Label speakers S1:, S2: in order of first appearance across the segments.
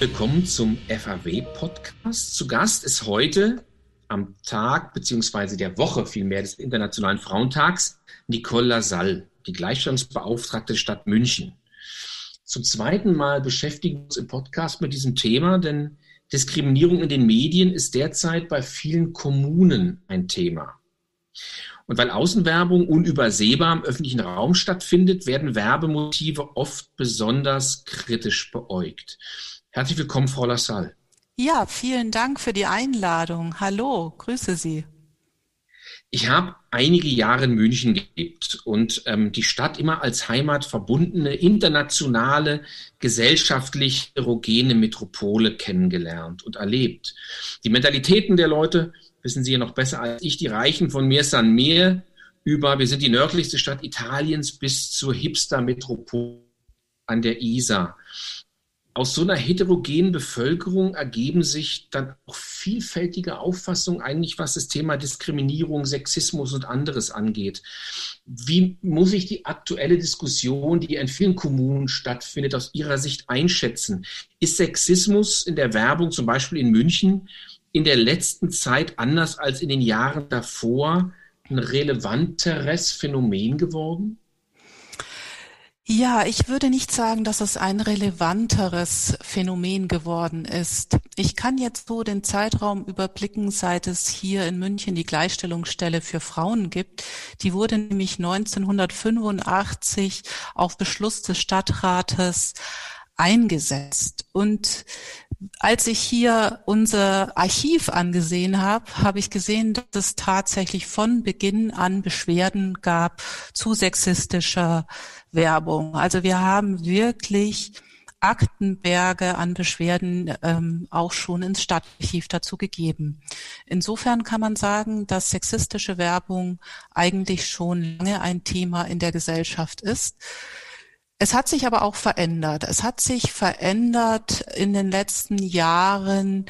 S1: Willkommen zum FAW-Podcast. Zu Gast ist heute am Tag beziehungsweise der Woche vielmehr des Internationalen Frauentags Nicole Lassalle, die Gleichstellungsbeauftragte der Stadt München. Zum zweiten Mal beschäftigen wir uns im Podcast mit diesem Thema, denn Diskriminierung in den Medien ist derzeit bei vielen Kommunen ein Thema. Und weil Außenwerbung unübersehbar im öffentlichen Raum stattfindet, werden Werbemotive oft besonders kritisch beäugt. Herzlich willkommen, Frau Lassalle.
S2: Ja, vielen Dank für die Einladung. Hallo, grüße Sie.
S1: Ich habe einige Jahre in München gelebt und ähm, die Stadt immer als Heimat verbundene, internationale, gesellschaftlich erogene Metropole kennengelernt und erlebt. Die Mentalitäten der Leute wissen Sie ja noch besser als ich, die reichen von Mir San Meer über, wir sind die nördlichste Stadt Italiens bis zur Hipster-Metropole an der Isar aus so einer heterogenen Bevölkerung ergeben sich dann auch vielfältige Auffassungen eigentlich, was das Thema Diskriminierung, Sexismus und anderes angeht. Wie muss ich die aktuelle Diskussion, die in vielen Kommunen stattfindet, aus Ihrer Sicht einschätzen? Ist Sexismus in der Werbung, zum Beispiel in München, in der letzten Zeit anders als in den Jahren davor ein relevanteres Phänomen geworden?
S2: Ja, ich würde nicht sagen, dass es ein relevanteres Phänomen geworden ist. Ich kann jetzt so den Zeitraum überblicken, seit es hier in München die Gleichstellungsstelle für Frauen gibt. Die wurde nämlich 1985 auf Beschluss des Stadtrates eingesetzt. Und als ich hier unser Archiv angesehen habe, habe ich gesehen, dass es tatsächlich von Beginn an Beschwerden gab zu sexistischer Werbung. Also wir haben wirklich Aktenberge an Beschwerden ähm, auch schon ins Stadtarchiv dazu gegeben. Insofern kann man sagen, dass sexistische Werbung eigentlich schon lange ein Thema in der Gesellschaft ist. Es hat sich aber auch verändert. Es hat sich verändert in den letzten Jahren,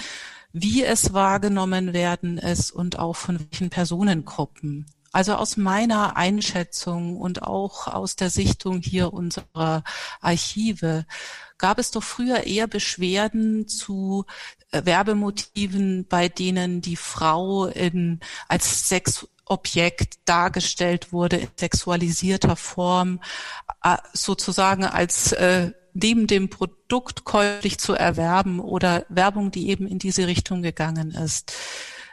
S2: wie es wahrgenommen werden ist und auch von welchen Personengruppen. Also aus meiner Einschätzung und auch aus der Sichtung hier unserer Archive gab es doch früher eher Beschwerden zu Werbemotiven, bei denen die Frau in, als Sexobjekt dargestellt wurde in sexualisierter Form, äh, sozusagen als äh, neben dem Produkt käuflich zu erwerben oder Werbung, die eben in diese Richtung gegangen ist.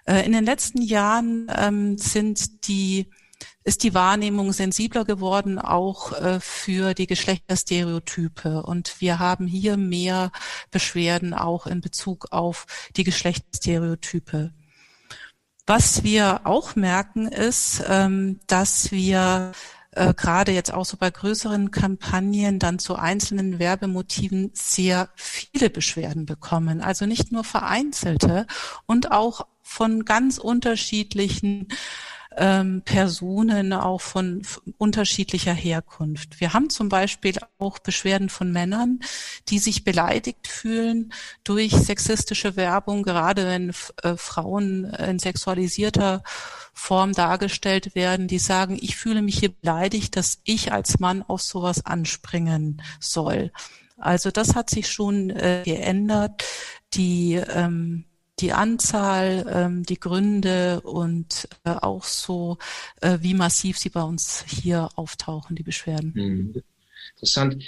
S2: Äh, in den letzten Jahren ähm, sind die ist die Wahrnehmung sensibler geworden, auch äh, für die Geschlechterstereotype. Und wir haben hier mehr Beschwerden auch in Bezug auf die Geschlechterstereotype. Was wir auch merken, ist, ähm, dass wir äh, gerade jetzt auch so bei größeren Kampagnen dann zu einzelnen Werbemotiven sehr viele Beschwerden bekommen. Also nicht nur vereinzelte und auch von ganz unterschiedlichen ähm, Personen auch von unterschiedlicher Herkunft. Wir haben zum Beispiel auch Beschwerden von Männern, die sich beleidigt fühlen durch sexistische Werbung, gerade wenn äh, Frauen in sexualisierter Form dargestellt werden, die sagen, ich fühle mich hier beleidigt, dass ich als Mann auf sowas anspringen soll. Also das hat sich schon äh, geändert. Die ähm, die Anzahl, ähm, die Gründe und äh, auch so, äh, wie massiv sie bei uns hier auftauchen, die Beschwerden.
S1: Hm. Interessant.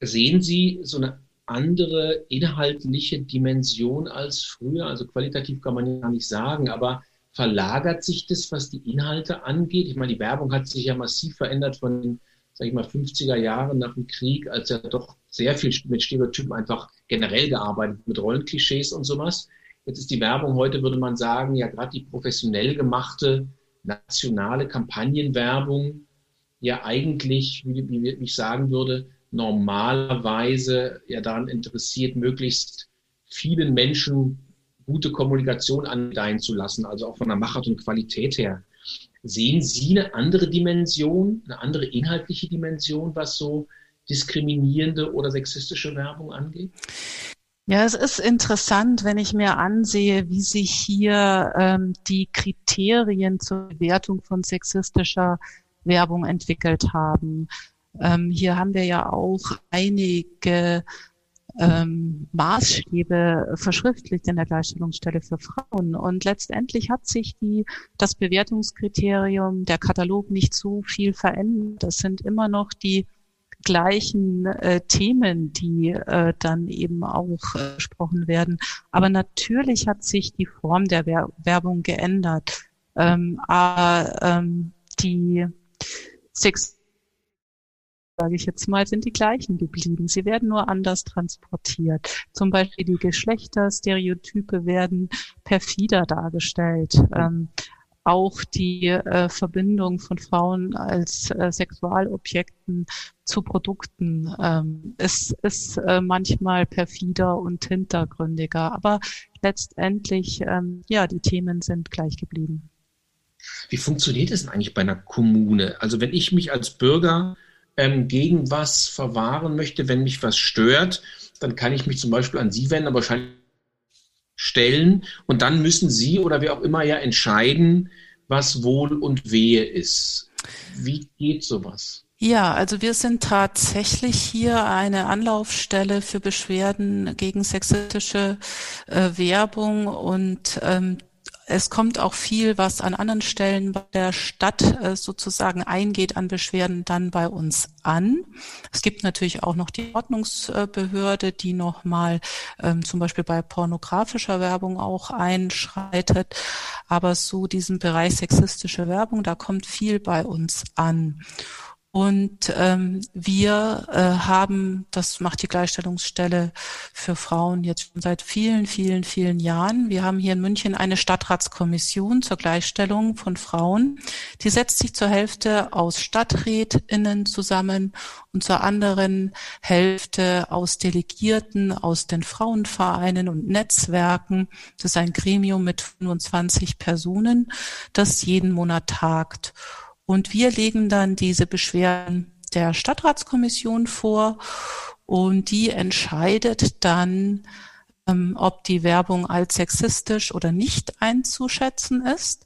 S1: Sehen Sie so eine andere inhaltliche Dimension als früher? Also qualitativ kann man ja nicht sagen, aber verlagert sich das, was die Inhalte angeht? Ich meine, die Werbung hat sich ja massiv verändert von den, sag ich mal, 50er Jahren nach dem Krieg, als ja doch sehr viel mit Stereotypen einfach generell gearbeitet, mit Rollenklischees und sowas. Jetzt ist die Werbung heute, würde man sagen, ja gerade die professionell gemachte nationale Kampagnenwerbung ja eigentlich, wie, wie ich sagen würde, normalerweise ja daran interessiert, möglichst vielen Menschen gute Kommunikation angedeihen zu lassen, also auch von der Machart und Qualität her. Sehen Sie eine andere Dimension, eine andere inhaltliche Dimension, was so diskriminierende oder sexistische Werbung angeht?
S2: Ja, es ist interessant, wenn ich mir ansehe, wie sich hier ähm, die Kriterien zur Bewertung von sexistischer Werbung entwickelt haben. Ähm, hier haben wir ja auch einige ähm, Maßstäbe verschriftlicht in der Gleichstellungsstelle für Frauen. Und letztendlich hat sich die, das Bewertungskriterium, der Katalog nicht so viel verändert. Das sind immer noch die gleichen äh, Themen, die äh, dann eben auch äh, gesprochen werden. Aber natürlich hat sich die Form der Wer Werbung geändert. Ähm, aber ähm, die Sex sage ich jetzt mal, sind die gleichen geblieben. Sie werden nur anders transportiert. Zum Beispiel die Geschlechterstereotype werden perfider dargestellt. Ähm, auch die äh, Verbindung von Frauen als äh, Sexualobjekten zu Produkten ähm, ist, ist äh, manchmal perfider und hintergründiger. Aber letztendlich, ähm, ja, die Themen sind gleich geblieben.
S1: Wie funktioniert es eigentlich bei einer Kommune? Also wenn ich mich als Bürger ähm, gegen was verwahren möchte, wenn mich was stört, dann kann ich mich zum Beispiel an Sie wenden, aber wahrscheinlich stellen und dann müssen Sie oder wer auch immer ja entscheiden, was Wohl und Wehe ist. Wie geht sowas?
S2: Ja, also wir sind tatsächlich hier eine Anlaufstelle für Beschwerden gegen sexistische äh, Werbung und ähm, es kommt auch viel, was an anderen Stellen bei der Stadt äh, sozusagen eingeht an Beschwerden, dann bei uns an. Es gibt natürlich auch noch die Ordnungsbehörde, die nochmal ähm, zum Beispiel bei pornografischer Werbung auch einschreitet. Aber so diesen Bereich sexistische Werbung, da kommt viel bei uns an. Und ähm, wir äh, haben, das macht die Gleichstellungsstelle für Frauen jetzt schon seit vielen, vielen, vielen Jahren. Wir haben hier in München eine Stadtratskommission zur Gleichstellung von Frauen. Die setzt sich zur Hälfte aus Stadträtinnen zusammen und zur anderen Hälfte aus Delegierten aus den Frauenvereinen und Netzwerken. Das ist ein Gremium mit 25 Personen, das jeden Monat tagt. Und wir legen dann diese Beschwerden der Stadtratskommission vor und die entscheidet dann, ähm, ob die Werbung als sexistisch oder nicht einzuschätzen ist.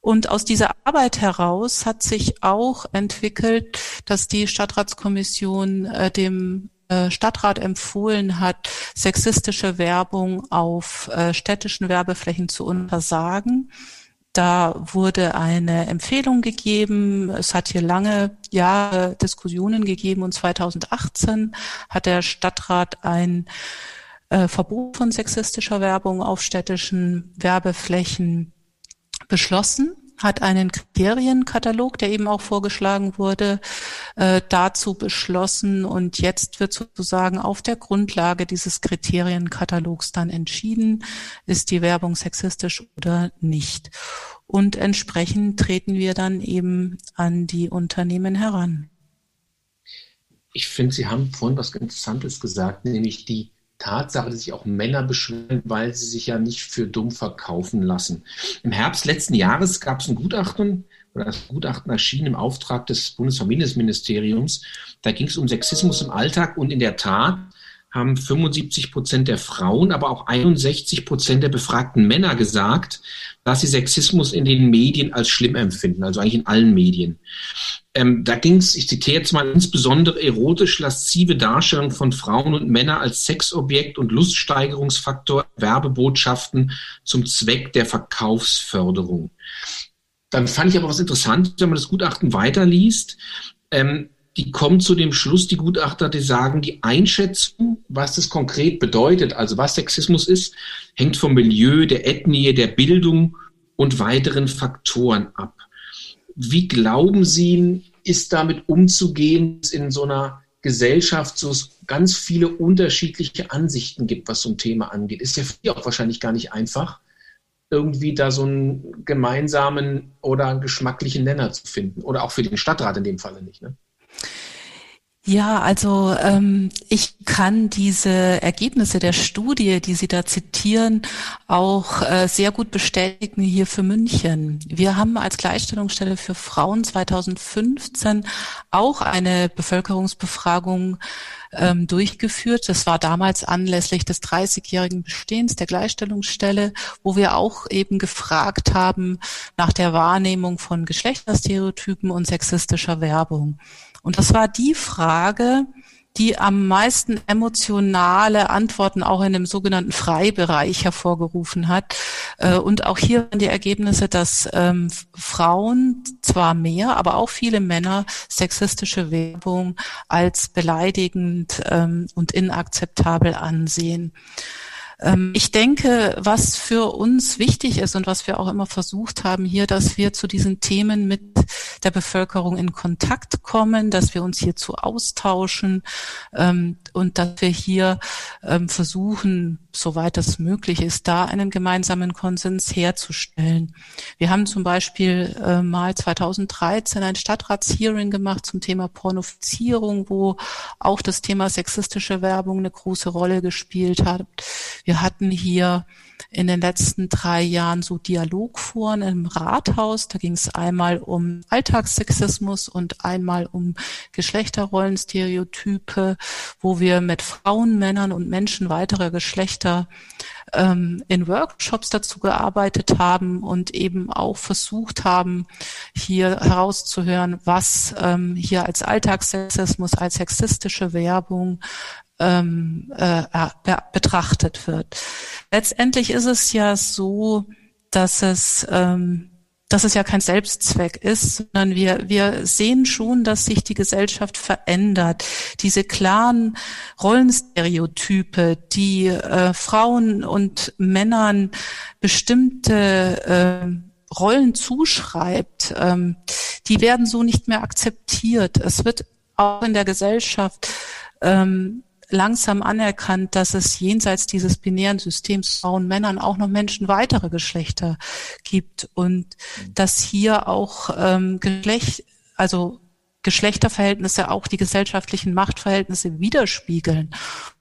S2: Und aus dieser Arbeit heraus hat sich auch entwickelt, dass die Stadtratskommission äh, dem äh, Stadtrat empfohlen hat, sexistische Werbung auf äh, städtischen Werbeflächen zu untersagen. Da wurde eine Empfehlung gegeben. Es hat hier lange Jahre Diskussionen gegeben und 2018 hat der Stadtrat ein äh, Verbot von sexistischer Werbung auf städtischen Werbeflächen beschlossen hat einen Kriterienkatalog, der eben auch vorgeschlagen wurde, äh, dazu beschlossen und jetzt wird sozusagen auf der Grundlage dieses Kriterienkatalogs dann entschieden, ist die Werbung sexistisch oder nicht. Und entsprechend treten wir dann eben an die Unternehmen heran.
S1: Ich finde, Sie haben vorhin was Interessantes gesagt, nämlich die Tatsache, dass sich auch Männer beschweren, weil sie sich ja nicht für dumm verkaufen lassen. Im Herbst letzten Jahres gab es ein Gutachten, oder das Gutachten erschien im Auftrag des Bundesfamilienministeriums. Da ging es um Sexismus im Alltag und in der Tat haben 75 Prozent der Frauen, aber auch 61 Prozent der befragten Männer gesagt, dass sie Sexismus in den Medien als schlimm empfinden, also eigentlich in allen Medien. Ähm, da ging es, ich zitiere jetzt mal, insbesondere erotisch-laszive Darstellung von Frauen und Männern als Sexobjekt und Luststeigerungsfaktor Werbebotschaften zum Zweck der Verkaufsförderung. Dann fand ich aber was interessant, wenn man das Gutachten weiterliest. Ähm, die kommen zu dem Schluss, die Gutachter, die sagen, die Einschätzung, was das konkret bedeutet, also was Sexismus ist, hängt vom Milieu, der Ethnie, der Bildung und weiteren Faktoren ab. Wie glauben Sie, ist damit umzugehen in so einer Gesellschaft, wo es ganz viele unterschiedliche Ansichten gibt, was so ein Thema angeht? Ist ja für die auch wahrscheinlich gar nicht einfach, irgendwie da so einen gemeinsamen oder geschmacklichen Nenner zu finden. Oder auch für den Stadtrat in dem Falle nicht. Ne?
S2: Ja, also ähm, ich kann diese Ergebnisse der Studie, die Sie da zitieren, auch äh, sehr gut bestätigen hier für München. Wir haben als Gleichstellungsstelle für Frauen 2015 auch eine Bevölkerungsbefragung ähm, durchgeführt. Das war damals anlässlich des 30-jährigen Bestehens der Gleichstellungsstelle, wo wir auch eben gefragt haben nach der Wahrnehmung von Geschlechterstereotypen und sexistischer Werbung. Und das war die Frage, die am meisten emotionale Antworten auch in dem sogenannten Freibereich hervorgerufen hat. Äh, und auch hier waren die Ergebnisse, dass ähm, Frauen zwar mehr, aber auch viele Männer sexistische Werbung als beleidigend ähm, und inakzeptabel ansehen. Ähm, ich denke, was für uns wichtig ist und was wir auch immer versucht haben hier, dass wir zu diesen Themen mit der Bevölkerung in Kontakt kommen, dass wir uns hierzu austauschen ähm, und dass wir hier ähm, versuchen, soweit es möglich ist, da einen gemeinsamen Konsens herzustellen. Wir haben zum Beispiel äh, mal 2013 ein Stadtratshearing gemacht zum Thema Pornofizierung, wo auch das Thema sexistische Werbung eine große Rolle gespielt hat. Wir hatten hier in den letzten drei Jahren so Dialogforen im Rathaus. Da ging es einmal um Alltagssexismus und einmal um Geschlechterrollenstereotype, wo wir mit Frauen, Männern und Menschen weiterer Geschlechter ähm, in Workshops dazu gearbeitet haben und eben auch versucht haben, hier herauszuhören, was ähm, hier als Alltagssexismus, als sexistische Werbung ähm, äh, betrachtet wird. Letztendlich ist es ja so, dass es ähm, dass es ja kein Selbstzweck ist, sondern wir, wir sehen schon, dass sich die Gesellschaft verändert. Diese klaren Rollenstereotype, die äh, Frauen und Männern bestimmte äh, Rollen zuschreibt, ähm, die werden so nicht mehr akzeptiert. Es wird auch in der Gesellschaft ähm, langsam anerkannt, dass es jenseits dieses binären Systems Frauen, Männern auch noch Menschen weitere Geschlechter gibt und dass hier auch ähm, Geschlecht, also Geschlechterverhältnisse auch die gesellschaftlichen Machtverhältnisse widerspiegeln.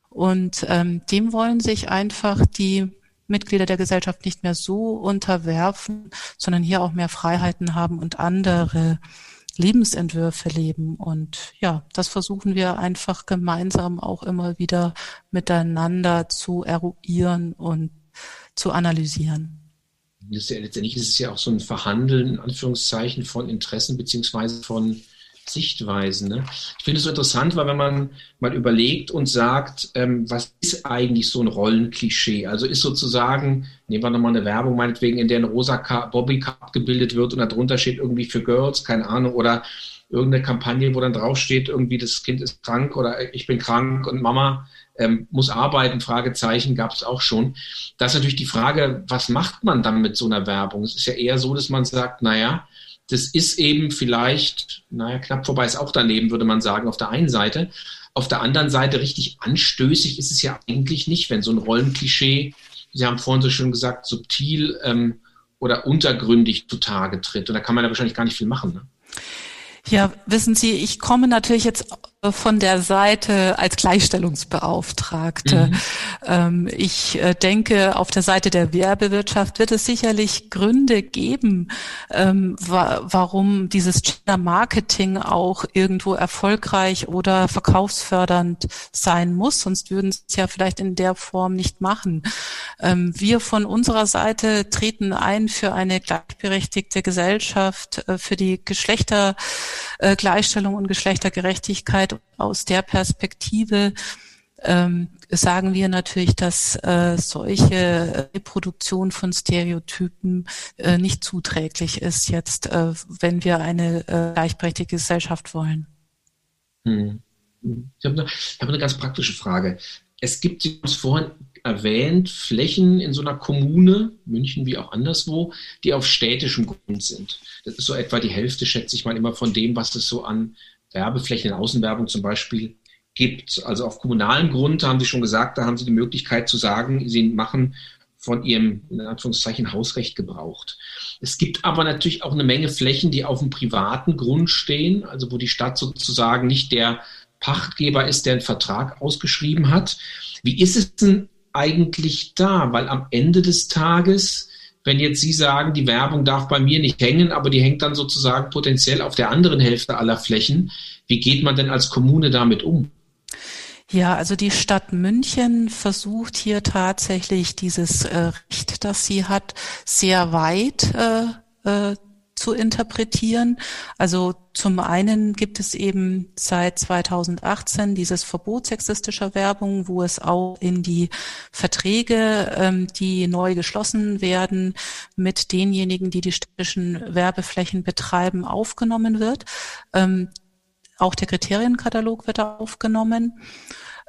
S2: Und ähm, dem wollen sich einfach die Mitglieder der Gesellschaft nicht mehr so unterwerfen, sondern hier auch mehr Freiheiten haben und andere Lebensentwürfe leben. Und ja, das versuchen wir einfach gemeinsam auch immer wieder miteinander zu eruieren und zu analysieren.
S1: Das ist ja, letztendlich ist es ja auch so ein Verhandeln, in Anführungszeichen, von Interessen beziehungsweise von Sichtweisen. Ne? Ich finde es so interessant, weil wenn man mal überlegt und sagt, ähm, was ist eigentlich so ein Rollenklischee? Also ist sozusagen, nehmen wir nochmal eine Werbung, meinetwegen, in der ein rosa Bobby Cup gebildet wird und darunter steht irgendwie für Girls, keine Ahnung, oder irgendeine Kampagne, wo dann draufsteht, irgendwie das Kind ist krank oder ich bin krank und Mama ähm, muss arbeiten, Fragezeichen gab es auch schon. Das ist natürlich die Frage, was macht man dann mit so einer Werbung? Es ist ja eher so, dass man sagt, naja, das ist eben vielleicht, naja, knapp vorbei ist auch daneben, würde man sagen, auf der einen Seite. Auf der anderen Seite richtig anstößig ist es ja eigentlich nicht, wenn so ein Rollenklischee, Sie haben vorhin so schön gesagt, subtil ähm, oder untergründig zutage tritt. Und da kann man ja wahrscheinlich gar nicht viel machen. Ne?
S2: Ja, wissen Sie, ich komme natürlich jetzt von der Seite als Gleichstellungsbeauftragte. Mhm. Ähm, ich äh, denke, auf der Seite der Werbewirtschaft wird es sicherlich Gründe geben, ähm, warum dieses Gender Marketing auch irgendwo erfolgreich oder verkaufsfördernd sein muss. Sonst würden sie es ja vielleicht in der Form nicht machen. Ähm, wir von unserer Seite treten ein für eine gleichberechtigte Gesellschaft, äh, für die Geschlechtergleichstellung und Geschlechtergerechtigkeit aus der Perspektive ähm, sagen wir natürlich, dass äh, solche Reproduktion von Stereotypen äh, nicht zuträglich ist jetzt, äh, wenn wir eine äh, gleichberechtigte Gesellschaft wollen.
S1: Hm. Ich habe eine, hab eine ganz praktische Frage. Es gibt, Sie haben es vorhin erwähnt, Flächen in so einer Kommune, München wie auch anderswo, die auf städtischem Grund sind. Das ist so etwa die Hälfte, schätze ich mal, immer von dem, was es so an Werbeflächen in Außenwerbung zum Beispiel gibt. Also auf kommunalem Grund haben Sie schon gesagt, da haben Sie die Möglichkeit zu sagen, Sie machen von Ihrem, in Anführungszeichen, Hausrecht gebraucht. Es gibt aber natürlich auch eine Menge Flächen, die auf dem privaten Grund stehen, also wo die Stadt sozusagen nicht der Pachtgeber ist, der einen Vertrag ausgeschrieben hat. Wie ist es denn eigentlich da? Weil am Ende des Tages wenn jetzt Sie sagen, die Werbung darf bei mir nicht hängen, aber die hängt dann sozusagen potenziell auf der anderen Hälfte aller Flächen, wie geht man denn als Kommune damit um?
S2: Ja, also die Stadt München versucht hier tatsächlich dieses äh, Recht, das sie hat, sehr weit äh, äh, zu interpretieren. Also zum einen gibt es eben seit 2018 dieses Verbot sexistischer Werbung, wo es auch in die Verträge, ähm, die neu geschlossen werden, mit denjenigen, die die städtischen Werbeflächen betreiben, aufgenommen wird. Ähm, auch der Kriterienkatalog wird aufgenommen.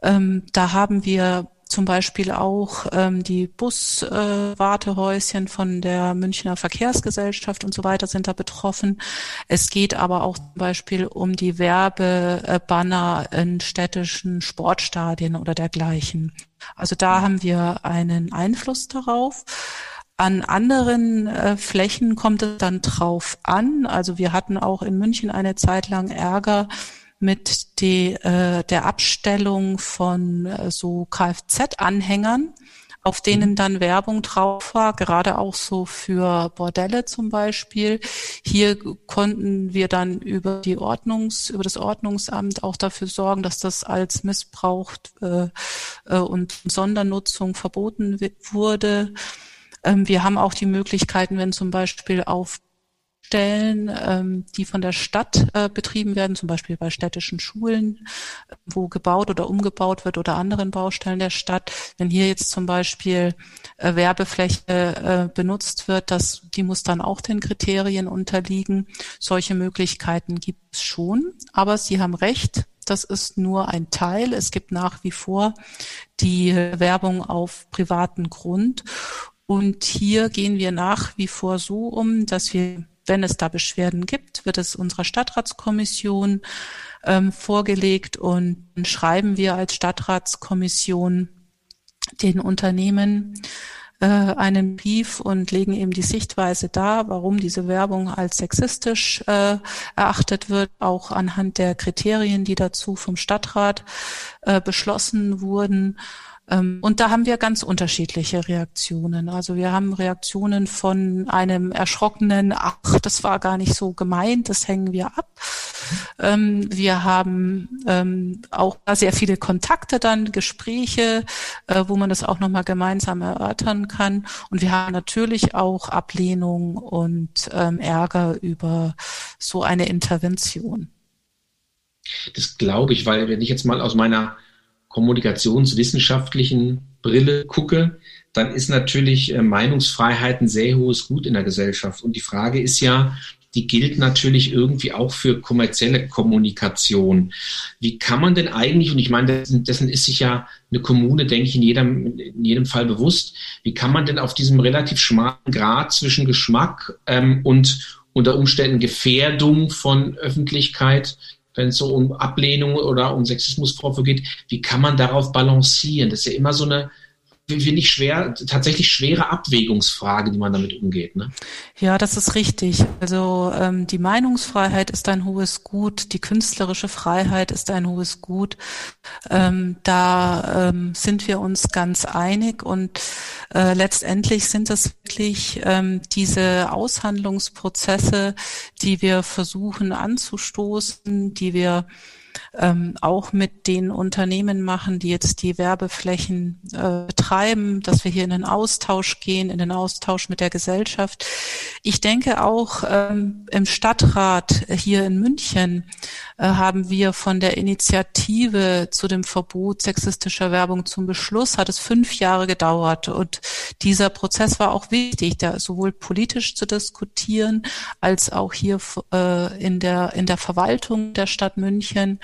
S2: Ähm, da haben wir zum Beispiel auch ähm, die Buswartehäuschen äh, von der Münchner Verkehrsgesellschaft und so weiter sind da betroffen. Es geht aber auch zum Beispiel um die Werbebanner in städtischen Sportstadien oder dergleichen. Also da haben wir einen Einfluss darauf. An anderen äh, Flächen kommt es dann drauf an. Also wir hatten auch in München eine Zeit lang Ärger, mit die, äh, der Abstellung von äh, so Kfz-Anhängern, auf denen mhm. dann Werbung drauf war, gerade auch so für Bordelle zum Beispiel. Hier konnten wir dann über die Ordnungs, über das Ordnungsamt auch dafür sorgen, dass das als Missbrauch äh, äh, und Sondernutzung verboten wurde. Ähm, wir haben auch die Möglichkeiten, wenn zum Beispiel auf Stellen, ähm, die von der Stadt äh, betrieben werden, zum Beispiel bei städtischen Schulen, wo gebaut oder umgebaut wird oder anderen Baustellen der Stadt. Wenn hier jetzt zum Beispiel äh, Werbefläche äh, benutzt wird, das, die muss dann auch den Kriterien unterliegen. Solche Möglichkeiten gibt es schon. Aber Sie haben recht, das ist nur ein Teil. Es gibt nach wie vor die Werbung auf privaten Grund. Und hier gehen wir nach wie vor so um, dass wir wenn es da Beschwerden gibt, wird es unserer Stadtratskommission ähm, vorgelegt und schreiben wir als Stadtratskommission den Unternehmen äh, einen Brief und legen eben die Sichtweise dar, warum diese Werbung als sexistisch äh, erachtet wird, auch anhand der Kriterien, die dazu vom Stadtrat äh, beschlossen wurden und da haben wir ganz unterschiedliche Reaktionen. Also wir haben Reaktionen von einem erschrockenen, ach, das war gar nicht so gemeint, das hängen wir ab. Ähm, wir haben ähm, auch sehr viele Kontakte dann, Gespräche, äh, wo man das auch nochmal gemeinsam erörtern kann. Und wir haben natürlich auch Ablehnung und Ärger über so eine Intervention.
S1: Das glaube ich, weil wenn ich jetzt mal aus meiner kommunikationswissenschaftlichen Brille gucke, dann ist natürlich äh, Meinungsfreiheit ein sehr hohes Gut in der Gesellschaft. Und die Frage ist ja, die gilt natürlich irgendwie auch für kommerzielle Kommunikation. Wie kann man denn eigentlich, und ich meine, dessen, ist sich ja eine Kommune, denke ich, in jedem, in jedem Fall bewusst, wie kann man denn auf diesem relativ schmalen Grad zwischen Geschmack ähm, und unter Umständen Gefährdung von Öffentlichkeit wenn es so um Ablehnung oder um Sexismusvorwürfe geht, wie kann man darauf balancieren? Das ist ja immer so eine, finde ich schwer, tatsächlich schwere Abwägungsfrage, die man damit umgeht. Ne?
S2: Ja, das ist richtig. Also ähm, die Meinungsfreiheit ist ein hohes Gut, die künstlerische Freiheit ist ein hohes Gut. Ähm, da ähm, sind wir uns ganz einig und äh, letztendlich sind es wirklich ähm, diese Aushandlungsprozesse, die wir versuchen anzustoßen, die wir ähm, auch mit den Unternehmen machen, die jetzt die Werbeflächen äh, betreiben, dass wir hier in den Austausch gehen, in den Austausch mit der Gesellschaft. Ich denke auch ähm, im Stadtrat hier in München äh, haben wir von der Initiative zu dem Verbot sexistischer Werbung zum Beschluss, hat es fünf Jahre gedauert. Und dieser Prozess war auch wichtig, da sowohl politisch zu diskutieren, als auch hier äh, in, der, in der Verwaltung der Stadt München.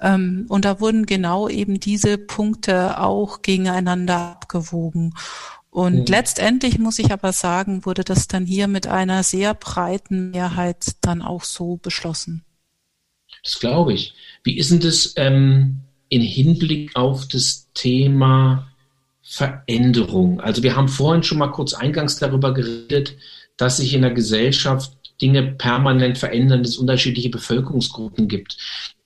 S2: Ähm, und da wurden genau eben diese Punkte auch gegeneinander abgewogen. Und mhm. letztendlich muss ich aber sagen, wurde das dann hier mit einer sehr breiten Mehrheit dann auch so beschlossen.
S1: Das glaube ich. Wie ist denn das ähm, in Hinblick auf das Thema Veränderung? Also wir haben vorhin schon mal kurz eingangs darüber geredet, dass sich in der Gesellschaft Dinge permanent verändern, dass es unterschiedliche Bevölkerungsgruppen gibt.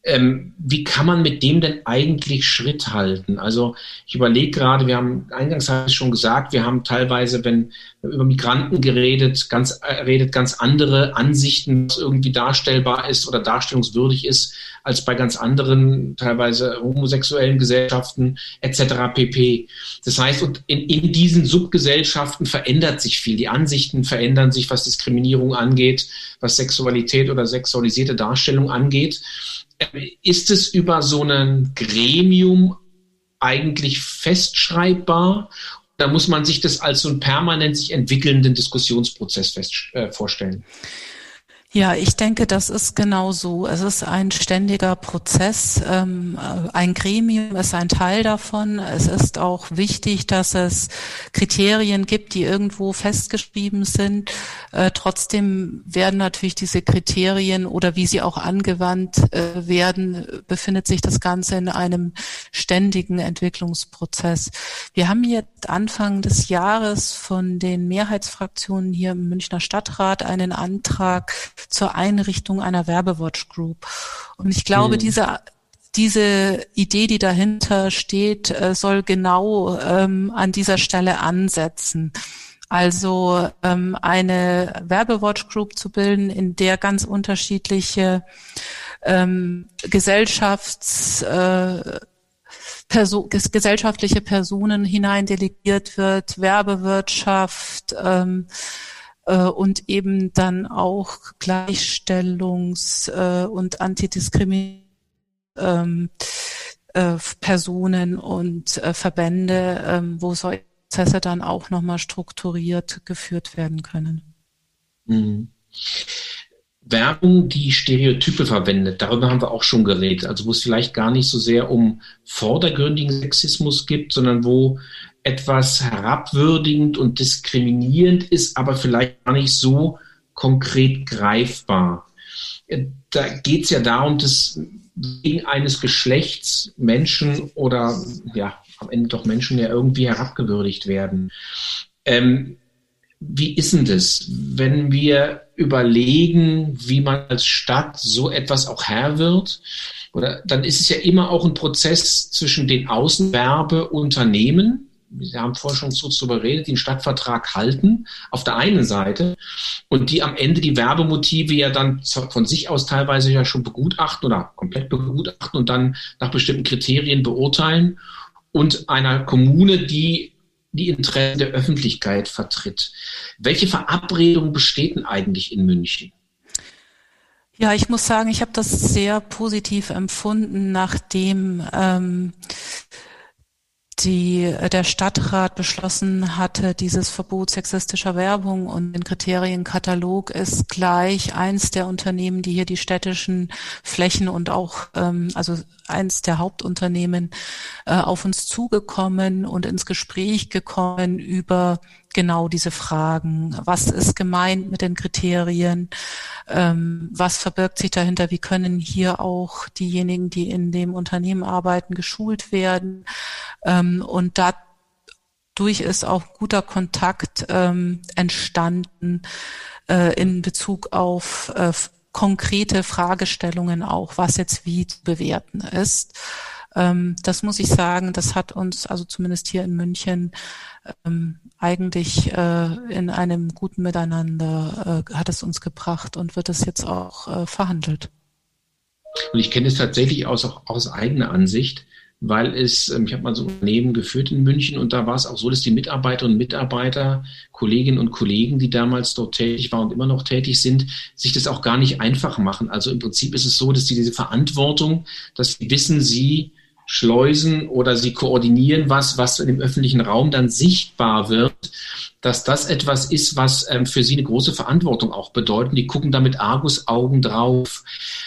S1: Ähm, wie kann man mit dem denn eigentlich Schritt halten? Also ich überlege gerade, wir haben eingangs habe ich schon gesagt, wir haben teilweise, wenn über Migranten geredet, ganz, äh, redet ganz andere Ansichten, was irgendwie darstellbar ist oder darstellungswürdig ist, als bei ganz anderen, teilweise homosexuellen Gesellschaften etc. pp. Das heißt, und in, in diesen Subgesellschaften verändert sich viel. Die Ansichten verändern sich, was Diskriminierung angeht, was Sexualität oder sexualisierte Darstellung angeht. Ist es über so ein Gremium eigentlich festschreibbar da muss man sich das als so einen permanent sich entwickelnden Diskussionsprozess fest, äh, vorstellen.
S2: Ja, ich denke, das ist genau so. Es ist ein ständiger Prozess. Ähm, ein Gremium ist ein Teil davon. Es ist auch wichtig, dass es Kriterien gibt, die irgendwo festgeschrieben sind. Äh, trotzdem werden natürlich diese Kriterien oder wie sie auch angewandt äh, werden, befindet sich das Ganze in einem ständigen Entwicklungsprozess. Wir haben jetzt Anfang des Jahres von den Mehrheitsfraktionen hier im Münchner Stadtrat einen Antrag zur Einrichtung einer Werbewatch Group. Und ich glaube, mhm. diese diese Idee, die dahinter steht, äh, soll genau ähm, an dieser Stelle ansetzen. Also ähm, eine Werbewatch Group zu bilden, in der ganz unterschiedliche ähm, Gesellschafts äh, Perso gesellschaftliche Personen hineindelegiert wird, Werbewirtschaft, ähm, äh, und eben dann auch Gleichstellungs- äh, und Antidiskriminierung ähm, äh, und Verbände, ähm, wo solche Prozesse dann auch nochmal strukturiert geführt werden können.
S1: Mhm. Werbung, die Stereotype verwendet, darüber haben wir auch schon geredet. Also wo es vielleicht gar nicht so sehr um vordergründigen Sexismus gibt, sondern wo etwas herabwürdigend und diskriminierend ist, aber vielleicht gar nicht so konkret greifbar. Da geht es ja darum, dass wegen eines Geschlechts Menschen oder ja, am Ende doch Menschen ja irgendwie herabgewürdigt werden. Ähm, wie ist denn das, wenn wir überlegen, wie man als Stadt so etwas auch Herr wird? Oder dann ist es ja immer auch ein Prozess zwischen den Außenwerbeunternehmen, wir haben vorher schon so darüber geredet, die einen Stadtvertrag halten, auf der einen Seite, und die am Ende die Werbemotive ja dann von sich aus teilweise ja schon begutachten oder komplett begutachten und dann nach bestimmten Kriterien beurteilen und einer Kommune, die die Interessen der Öffentlichkeit vertritt. Welche Verabredung besteht denn eigentlich in München?
S2: Ja, ich muss sagen, ich habe das sehr positiv empfunden, nachdem ähm, die, äh, der Stadtrat beschlossen hatte, dieses Verbot sexistischer Werbung und den Kriterienkatalog ist gleich eins der Unternehmen, die hier die städtischen Flächen und auch, ähm, also eins der Hauptunternehmen äh, auf uns zugekommen und ins Gespräch gekommen über genau diese Fragen. Was ist gemeint mit den Kriterien? Ähm, was verbirgt sich dahinter? Wie können hier auch diejenigen, die in dem Unternehmen arbeiten, geschult werden? Ähm, und dadurch ist auch guter Kontakt ähm, entstanden äh, in Bezug auf äh, konkrete Fragestellungen auch, was jetzt wie zu bewerten ist. Ähm, das muss ich sagen, das hat uns, also zumindest hier in München, ähm, eigentlich äh, in einem guten Miteinander äh, hat es uns gebracht und wird es jetzt auch äh, verhandelt.
S1: Und ich kenne es tatsächlich aus, auch aus eigener Ansicht, weil es, ähm, ich habe mal so ein Unternehmen geführt in München und da war es auch so, dass die Mitarbeiterinnen und Mitarbeiter, Kolleginnen und Kollegen, die damals dort tätig waren und immer noch tätig sind, sich das auch gar nicht einfach machen. Also im Prinzip ist es so, dass sie diese Verantwortung, dass sie wissen, sie schleusen oder sie koordinieren was, was im öffentlichen Raum dann sichtbar wird, dass das etwas ist, was ähm, für sie eine große Verantwortung auch bedeutet. Die gucken da mit Argusaugen drauf.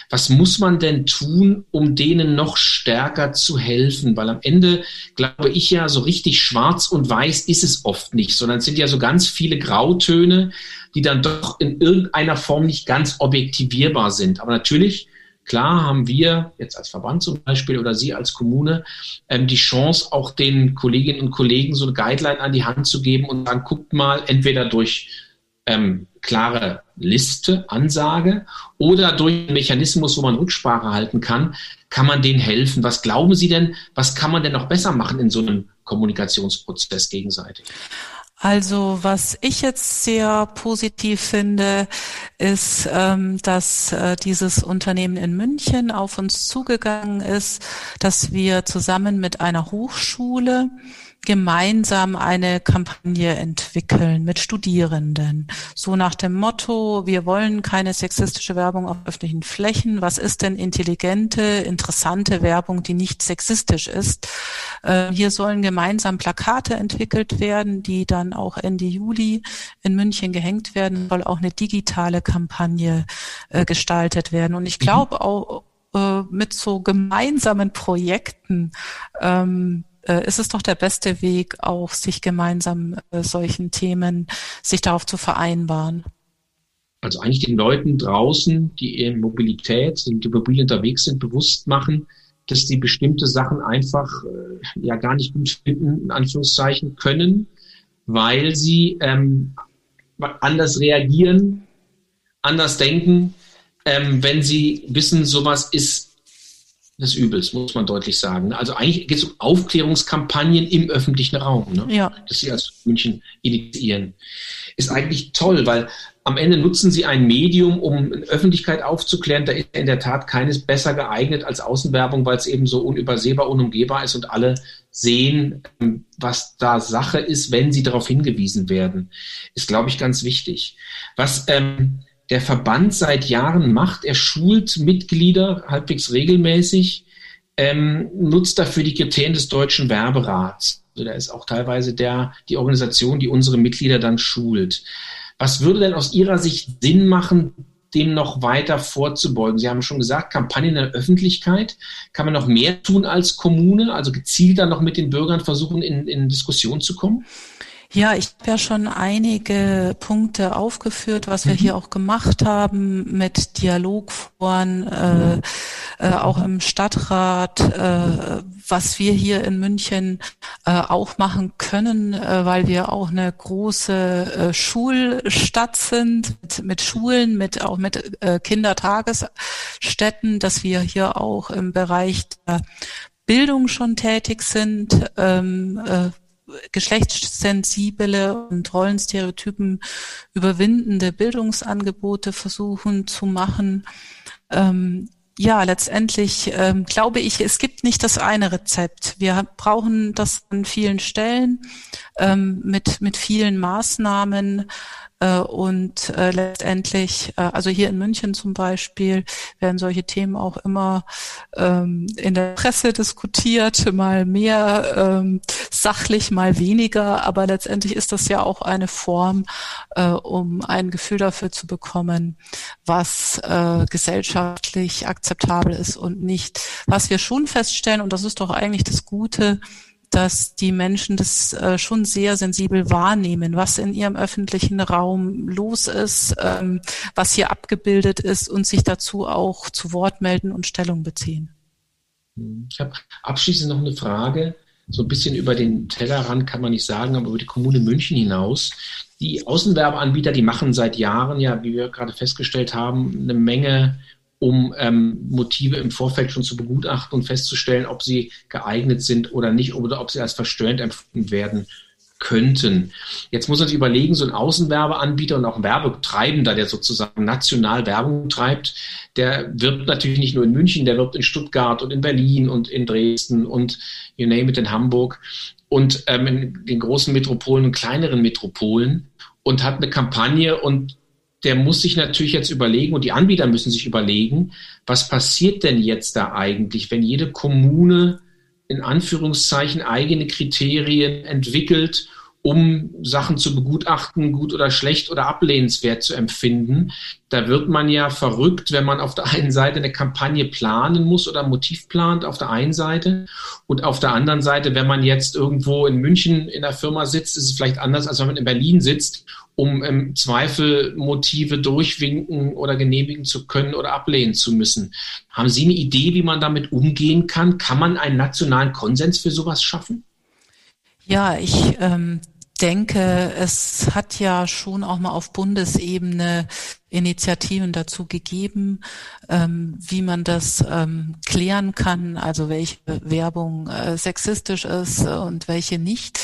S1: Was muss man denn tun, um denen noch stärker zu helfen? Weil am Ende glaube ich ja, so richtig schwarz und weiß ist es oft nicht, sondern es sind ja so ganz viele Grautöne, die dann doch in irgendeiner Form nicht ganz objektivierbar sind. Aber natürlich Klar haben wir jetzt als Verband zum Beispiel oder Sie als Kommune ähm, die Chance, auch den Kolleginnen und Kollegen so eine Guideline an die Hand zu geben und dann guckt mal entweder durch ähm, klare Liste, Ansage oder durch einen Mechanismus, wo man Rücksprache halten kann, kann man denen helfen. Was glauben Sie denn, was kann man denn noch besser machen in so einem Kommunikationsprozess gegenseitig?
S2: Also was ich jetzt sehr positiv finde, ist, ähm, dass äh, dieses Unternehmen in München auf uns zugegangen ist, dass wir zusammen mit einer Hochschule gemeinsam eine Kampagne entwickeln mit Studierenden. So nach dem Motto, wir wollen keine sexistische Werbung auf öffentlichen Flächen. Was ist denn intelligente, interessante Werbung, die nicht sexistisch ist? Äh, hier sollen gemeinsam Plakate entwickelt werden, die dann auch Ende Juli in München gehängt werden. Soll auch eine digitale Kampagne äh, gestaltet werden. Und ich mhm. glaube auch, äh, mit so gemeinsamen Projekten ähm, äh, ist es doch der beste Weg, auch sich gemeinsam äh, solchen Themen, sich darauf zu vereinbaren.
S1: Also eigentlich den Leuten draußen, die in Mobilität, die mobil unterwegs sind, bewusst machen, dass die bestimmte Sachen einfach äh, ja gar nicht gut finden, in Anführungszeichen, können, weil sie ähm, anders reagieren, anders denken, ähm, wenn sie wissen, sowas ist des Übels, muss man deutlich sagen. Also eigentlich geht es um Aufklärungskampagnen im öffentlichen Raum, ne? ja. dass sie als München initiieren. Ist eigentlich toll, weil am Ende nutzen sie ein Medium, um Öffentlichkeit aufzuklären. Da ist in der Tat keines besser geeignet als Außenwerbung, weil es eben so unübersehbar, unumgehbar ist und alle sehen, ähm, was da Sache ist, wenn sie darauf hingewiesen werden. Ist, glaube ich, ganz wichtig. Was ähm, der Verband seit Jahren macht. Er schult Mitglieder halbwegs regelmäßig, ähm, nutzt dafür die Kriterien des Deutschen Werberats. Also da ist auch teilweise der, die Organisation, die unsere Mitglieder dann schult. Was würde denn aus Ihrer Sicht Sinn machen, dem noch weiter vorzubeugen? Sie haben schon gesagt, Kampagnen in der Öffentlichkeit. Kann man noch mehr tun als Kommune, also gezielter noch mit den Bürgern versuchen, in, in Diskussion zu kommen?
S2: Ja, ich habe ja schon einige Punkte aufgeführt, was wir mhm. hier auch gemacht haben mit Dialogforen, äh, äh, auch im Stadtrat, äh, was wir hier in München äh, auch machen können, äh, weil wir auch eine große äh, Schulstadt sind, mit, mit Schulen, mit auch mit Kindertagesstätten, dass wir hier auch im Bereich der Bildung schon tätig sind, ähm, äh, geschlechtssensible und Rollenstereotypen überwindende Bildungsangebote versuchen zu machen. Ähm, ja, letztendlich ähm, glaube ich, es gibt nicht das eine Rezept. Wir brauchen das an vielen Stellen ähm, mit, mit vielen Maßnahmen. Äh, und äh, letztendlich, äh, also hier in München zum Beispiel, werden solche Themen auch immer ähm, in der Presse diskutiert, mal mehr ähm, sachlich, mal weniger. Aber letztendlich ist das ja auch eine Form, äh, um ein Gefühl dafür zu bekommen, was äh, gesellschaftlich akzeptabel ist und nicht. Was wir schon feststellen, und das ist doch eigentlich das Gute, dass die Menschen das äh, schon sehr sensibel wahrnehmen, was in ihrem öffentlichen Raum los ist, ähm, was hier abgebildet ist und sich dazu auch zu Wort melden und Stellung beziehen.
S1: Ich habe abschließend noch eine Frage. So ein bisschen über den Tellerrand kann man nicht sagen, aber über die Kommune München hinaus. Die Außenwerbeanbieter, die machen seit Jahren ja, wie wir gerade festgestellt haben, eine Menge um ähm, Motive im Vorfeld schon zu begutachten und festzustellen, ob sie geeignet sind oder nicht oder ob sie als verstörend empfunden werden könnten. Jetzt muss man sich überlegen, so ein Außenwerbeanbieter und auch ein Werbetreibender, der sozusagen national Werbung treibt, der wirbt natürlich nicht nur in München, der wirbt in Stuttgart und in Berlin und in Dresden und you name it in Hamburg und ähm, in den großen Metropolen und kleineren Metropolen und hat eine Kampagne und der muss sich natürlich jetzt überlegen und die Anbieter müssen sich überlegen, was passiert denn jetzt da eigentlich, wenn jede Kommune in Anführungszeichen eigene Kriterien entwickelt um Sachen zu begutachten, gut oder schlecht oder ablehnenswert zu empfinden. Da wird man ja verrückt, wenn man auf der einen Seite eine Kampagne planen muss oder Motiv plant, auf der einen Seite. Und auf der anderen Seite, wenn man jetzt irgendwo in München in der Firma sitzt, ist es vielleicht anders, als wenn man in Berlin sitzt, um im Zweifel Motive durchwinken oder genehmigen zu können oder ablehnen zu müssen. Haben Sie eine Idee, wie man damit umgehen kann? Kann man einen nationalen Konsens für sowas schaffen?
S2: Ja, ich ähm, denke, es hat ja schon auch mal auf Bundesebene Initiativen dazu gegeben, ähm, wie man das ähm, klären kann, also welche Werbung äh, sexistisch ist und welche nicht.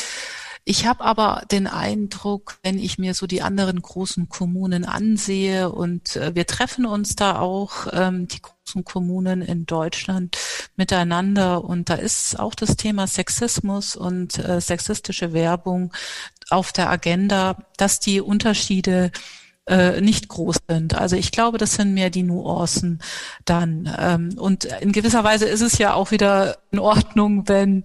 S2: Ich habe aber den Eindruck, wenn ich mir so die anderen großen Kommunen ansehe und äh, wir treffen uns da auch, ähm, die Kommunen in Deutschland miteinander. Und da ist auch das Thema Sexismus und äh, sexistische Werbung auf der Agenda, dass die Unterschiede äh, nicht groß sind. Also ich glaube, das sind mehr die Nuancen dann. Ähm, und in gewisser Weise ist es ja auch wieder in Ordnung, wenn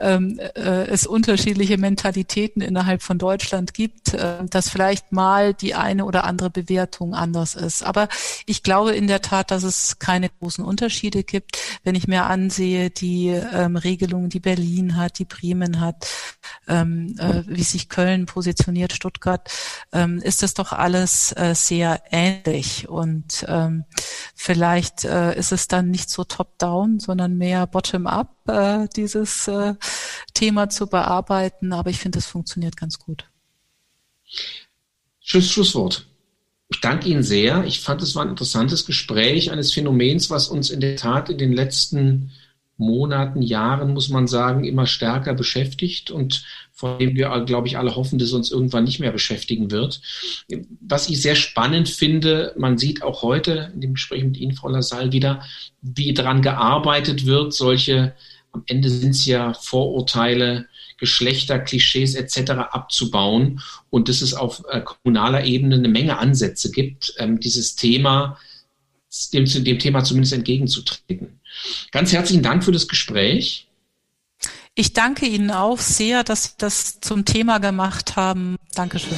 S2: ähm, äh, es unterschiedliche Mentalitäten innerhalb von Deutschland gibt, äh, dass vielleicht mal die eine oder andere Bewertung anders ist. Aber ich glaube in der Tat, dass es keine großen Unterschiede gibt. Wenn ich mir ansehe, die ähm, Regelungen, die Berlin hat, die Bremen hat, ähm, äh, wie sich Köln positioniert, Stuttgart, ähm, ist das doch alles äh, sehr ähnlich. Und ähm, vielleicht äh, ist es dann nicht so top-down, sondern mehr bottom-up, äh, dieses äh, Thema zu bearbeiten. Aber ich finde, es funktioniert ganz gut.
S1: Schluss, Schlusswort. Ich danke Ihnen sehr. Ich fand, es war ein interessantes Gespräch eines Phänomens, was uns in der Tat in den letzten Monaten, Jahren, muss man sagen, immer stärker beschäftigt und von dem wir, glaube ich, alle hoffen, dass es uns irgendwann nicht mehr beschäftigen wird. Was ich sehr spannend finde, man sieht auch heute in dem Gespräch mit Ihnen, Frau Lassalle, wieder, wie daran gearbeitet wird, solche, am Ende sind es ja Vorurteile, Geschlechter, Klischees etc. abzubauen und dass es auf äh, kommunaler Ebene eine Menge Ansätze gibt, ähm, dieses Thema, dem, dem Thema zumindest entgegenzutreten. Ganz herzlichen Dank für das Gespräch.
S2: Ich danke Ihnen auch sehr, dass Sie das zum Thema gemacht haben. Dankeschön.